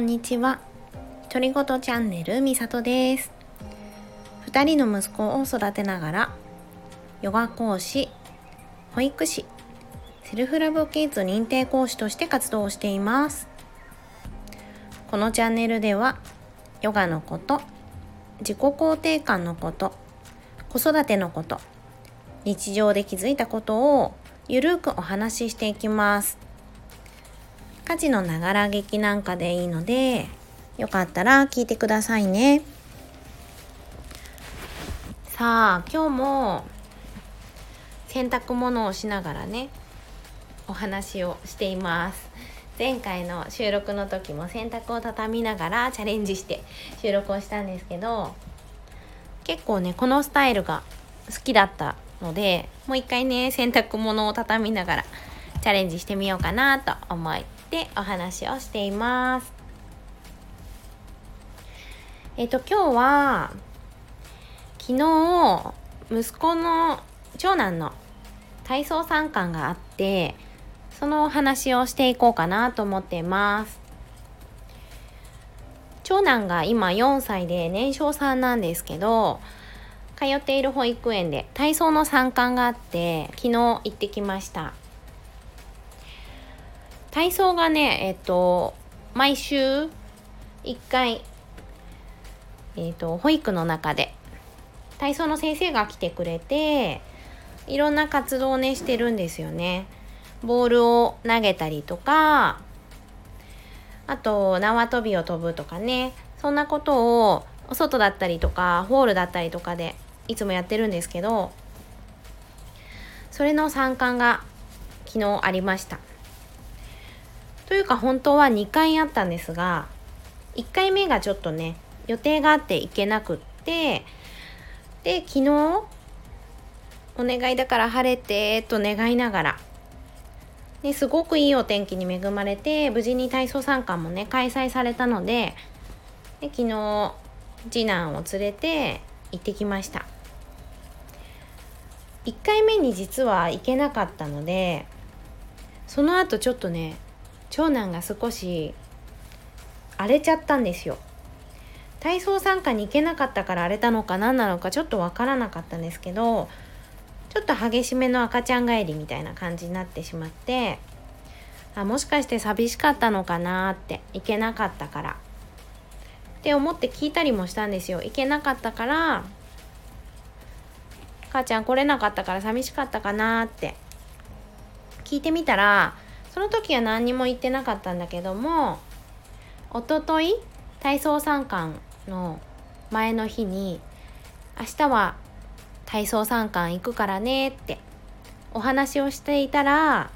んにちは。ちょりごとチャンネルみさとです。2人の息子を育てながら、ヨガ講師、保育士、セルフラブキッズ認定講師として活動しています。このチャンネルでは、ヨガのこと、自己肯定感のこと、子育てのこと、日常で気づいたことをゆるくお話ししていきます。家事のながら劇なんかでいいのでよかったら聞いてくださいね。さあ今日も洗濯物をしながらねお話をしています。前回の収録の時も洗濯を畳みながらチャレンジして収録をしたんですけど結構ねこのスタイルが好きだったのでもう一回ね洗濯物を畳みながらチャレンジしてみようかなと思いでお話をしています。えっ、と今日は昨日息子の長男の体操参観があってそのお話をしていこうかなと思ってます。長男が今4歳で年少さんなんですけど通っている保育園で体操の参観があって昨日行ってきました体操がね、えっと、毎週1回、えっと、保育の中で体操の先生が来てくれていろんな活動をねしてるんですよね。ボールを投げたりとかあと縄跳びを飛ぶとかねそんなことをお外だったりとかホールだったりとかでいつもやってるんですけどそれの参観が昨日ありました。というか本当は2回あったんですが1回目がちょっとね予定があって行けなくってで昨日お願いだから晴れてと願いながらですごくいいお天気に恵まれて無事に体操参観もね開催されたのでで昨日次男を連れて行ってきました。1回目に実は行けなかったのでその後ちょっとね長男が少し荒れちゃったんですよ。体操参加に行けなかったから荒れたのか何なのかちょっと分からなかったんですけどちょっと激しめの赤ちゃん帰りみたいな感じになってしまってあもしかして寂しかったのかなって行けなかったから。って思って聞いたりもしたんですよ。行けなかったから母ちゃん来れなかったから寂しかったかなって。聞いてみたらその時は何にも言ってなかったんだけどもおととい体操参観の前の日に明日は体操参観行くからねってお話をしていたら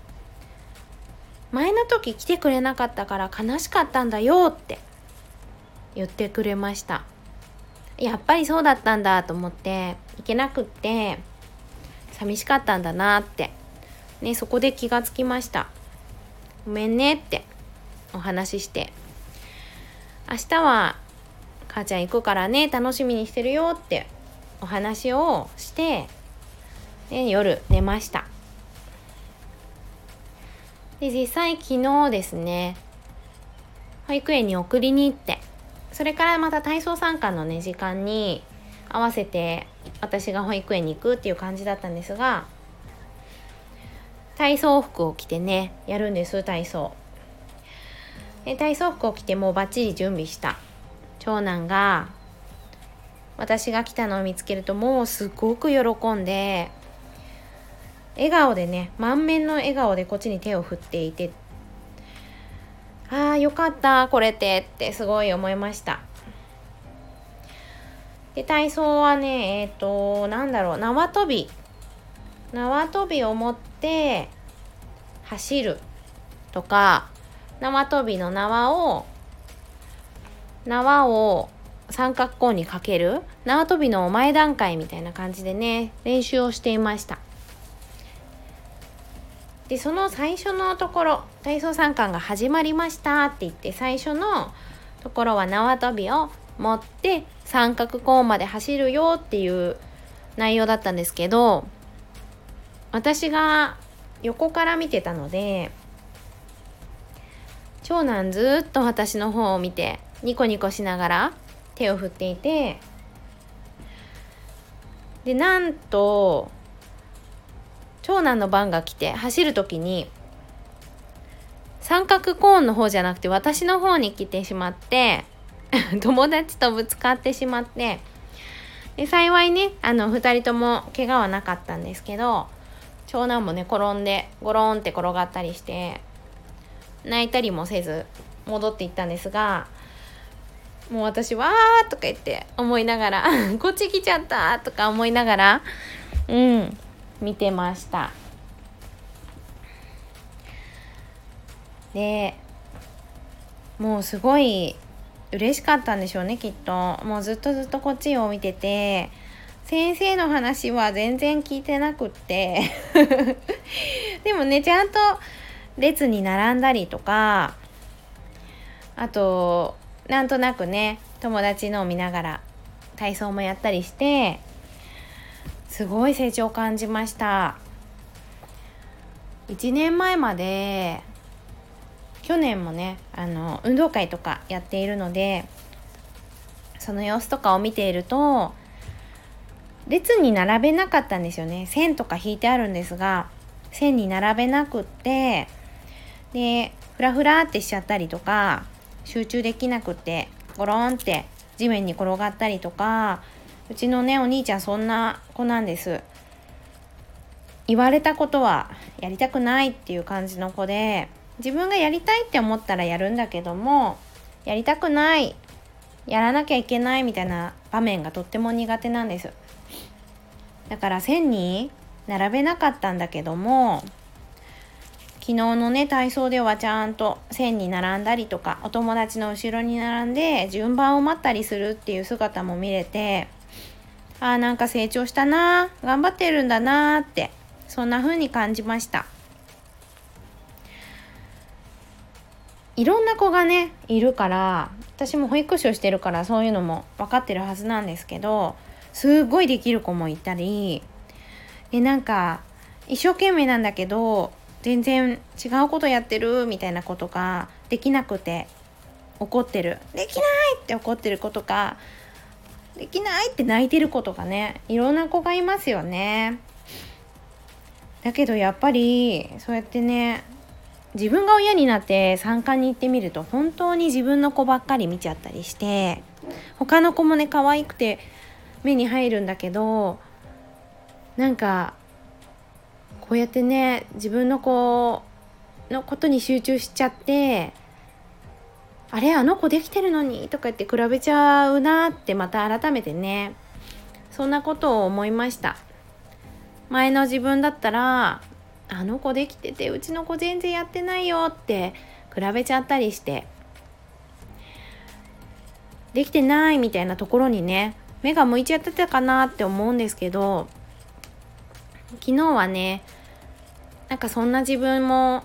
前の時来てくれなかったから悲しかったんだよって言ってくれました。やっぱりそうだったんだと思って行けなくって寂しかったんだなってねそこで気がつきました。ごめんねってお話しして。明日は母ちゃん行くからね楽しみにしてるよってお話をしてで夜寝ました。で実際昨日ですね保育園に送りに行ってそれからまた体操参観のね時間に合わせて私が保育園に行くっていう感じだったんですが体操服を着てねやるんです体操。で体操服を着てもうバッチリ準備した。長男が私が来たのを見つけるともうすごく喜んで笑顔でね満面の笑顔でこっちに手を振っていてああよかったこれってってすごい思いました。で体操はねえっ、ー、となんだろう縄跳び。縄跳びを持って走るとか縄跳びの縄を縄を三角コーンにかける縄跳びの前段階みたいな感じでね練習をしていました。でその最初のところ体操参観が始まりましたって言って最初のところは縄跳びを持って三角コーンまで走るよっていう内容だったんですけど私が横から見てたので長男ずっと私の方を見てニコニコしながら手を振っていてでなんと長男の番が来て走る時に三角コーンの方じゃなくて私の方に来てしまって 友達とぶつかってしまってで幸いねあの2人とも怪我はなかったんですけど長男もね転んでゴロンって転がったりして泣いたりもせず戻っていったんですがもう私わーとか言って思いながら こっち来ちゃったとか思いながらうん見てました。でもうすごい嬉しかったんでしょうねきっと。もうずっとずっとこっちを見てて先生の話は全然聞いてなくって。でもねちゃんと列に並んだりとかあとなんとなくね友達のを見ながら体操もやったりしてすごい成長を感じました。1年前まで去年もねあの運動会とかやっているのでその様子とかを見ていると列に並べなかったんですよね。線とか引いてあるんですが線に並べなくってでフラフラってしちゃったりとか集中できなくってゴロンって地面に転がったりとかうちのねお兄ちゃんそんな子なんです。言われたことはやりたくないっていう感じの子で自分がやりたいって思ったらやるんだけどもやりたくないやらなきゃいけないみたいな場面がとっても苦手なんです。だから線に並べなかったんだけども昨日のね体操ではちゃんと線に並んだりとかお友達の後ろに並んで順番を待ったりするっていう姿も見れてあーなんか成長したな頑張ってるんだなってそんな風に感じました。いろんな子がねいるから私も保育士をしてるからそういうのも分かってるはずなんですけどすごいできる子もいたりえなんか一生懸命なんだけど全然違うことやってるみたいなことができなくて怒ってる。できないって怒ってる子とかできないって泣いてる子とかねいろんな子がいますよね。だけどやっぱりそうやってね自分が親になって参加に行ってみると本当に自分の子ばっかり見ちゃったりして他の子もね可愛くて目に入るんだけどなんかこうやってね自分の子のことに集中しちゃってあれあの子できてるのにとか言って比べちゃうなってまた改めてねそんなことを思いました。前の自分だったらあの子できててうちの子全然やってないよって比べちゃったりしてできてないみたいなところにね目が向いちゃってたかなって思うんですけど昨日はねなんかそんな自分も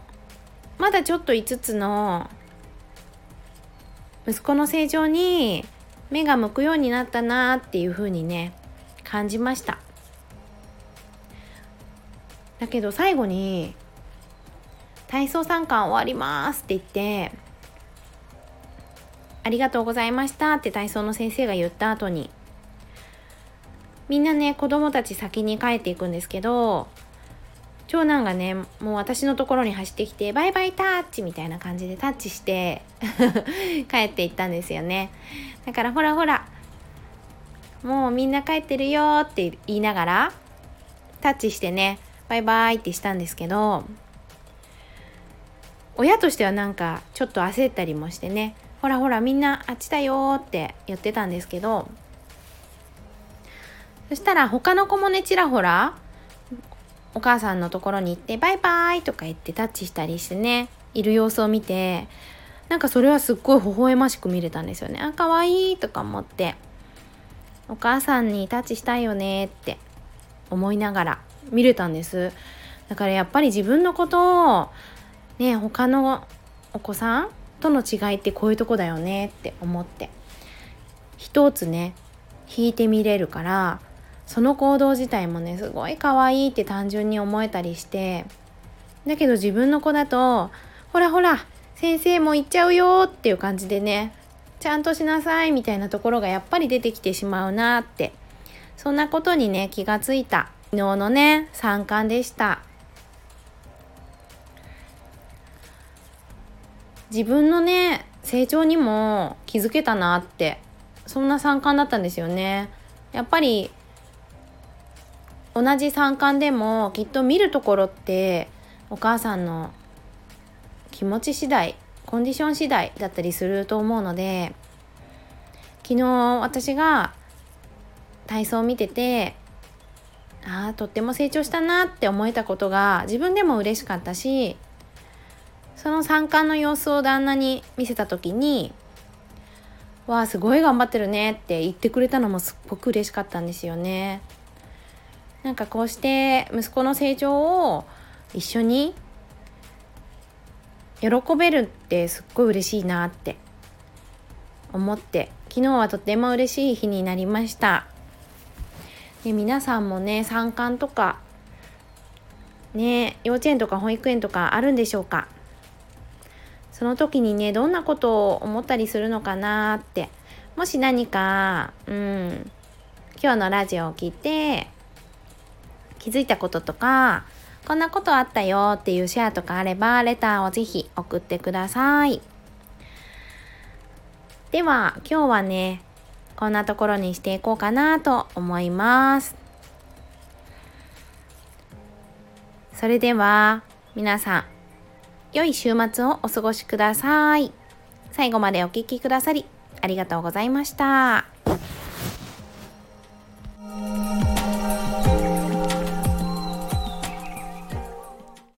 まだちょっと5つの息子の成長に目が向くようになったなっていうふうにね感じました。だけど最後に体操参観終わりますって言ってありがとうございましたって体操の先生が言った後にみんなね子供たち先に帰っていくんですけど長男がねもう私のところに走ってきてバイバイタッチみたいな感じでタッチして 帰っていったんですよね。だからほらほらもうみんな帰ってるよって言いながらタッチしてねバイバイってしたんですけど親としてはなんかちょっと焦ったりもしてねほらほらみんなあっちだよって言ってたんですけどそしたら他の子もねちらほらお母さんのところに行ってバイバイとか言ってタッチしたりしてねいる様子を見てなんかそれはすっごい微笑ましく見れたんですよね。あ可愛いとか思ってお母さんにタッチしたいよねって思いながら見れたんです。だからやっぱり自分のことをね他のお子さんとの違いってこういうとこだよねって思って一つね引いてみれるからその行動自体もねすごい可愛いって単純に思えたりしてだけど自分の子だとほらほら先生も行っちゃうよっていう感じでねちゃんとしなさいみたいなところがやっぱり出てきてしまうなってそんなことにね気がついた。昨日のね参観でした。自分のね成長にも気づけたなってそんな参観だったんですよね。やっぱり同じ参観でもきっと見るところってお母さんの気持ち次第コンディション次第だったりすると思うので昨日私が体操を見ててああとっても成長したなって思えたことが自分でも嬉しかったしその参観の様子を旦那に見せた時に「わあすごい頑張ってるね」って言ってくれたのもすっごく嬉しかったんですよね。なんかこうして息子の成長を一緒に喜べるってすっごい嬉しいなって。思って。昨日はとても嬉しい日になりました。で皆さんもね参観とかね幼稚園とか保育園とかあるんでしょうか？その時にねどんなことを思ったりするのかなって。もし何かうん今日のラジオを聞いて気づいたこととかこんなことあったよっていうシェアとかあればレターをぜひ送ってくださいでは今日はねこんなところにしていこうかなと思いますそれでは皆さん良い週末をお過ごしください。最後までお聴きくださりありがとうございました。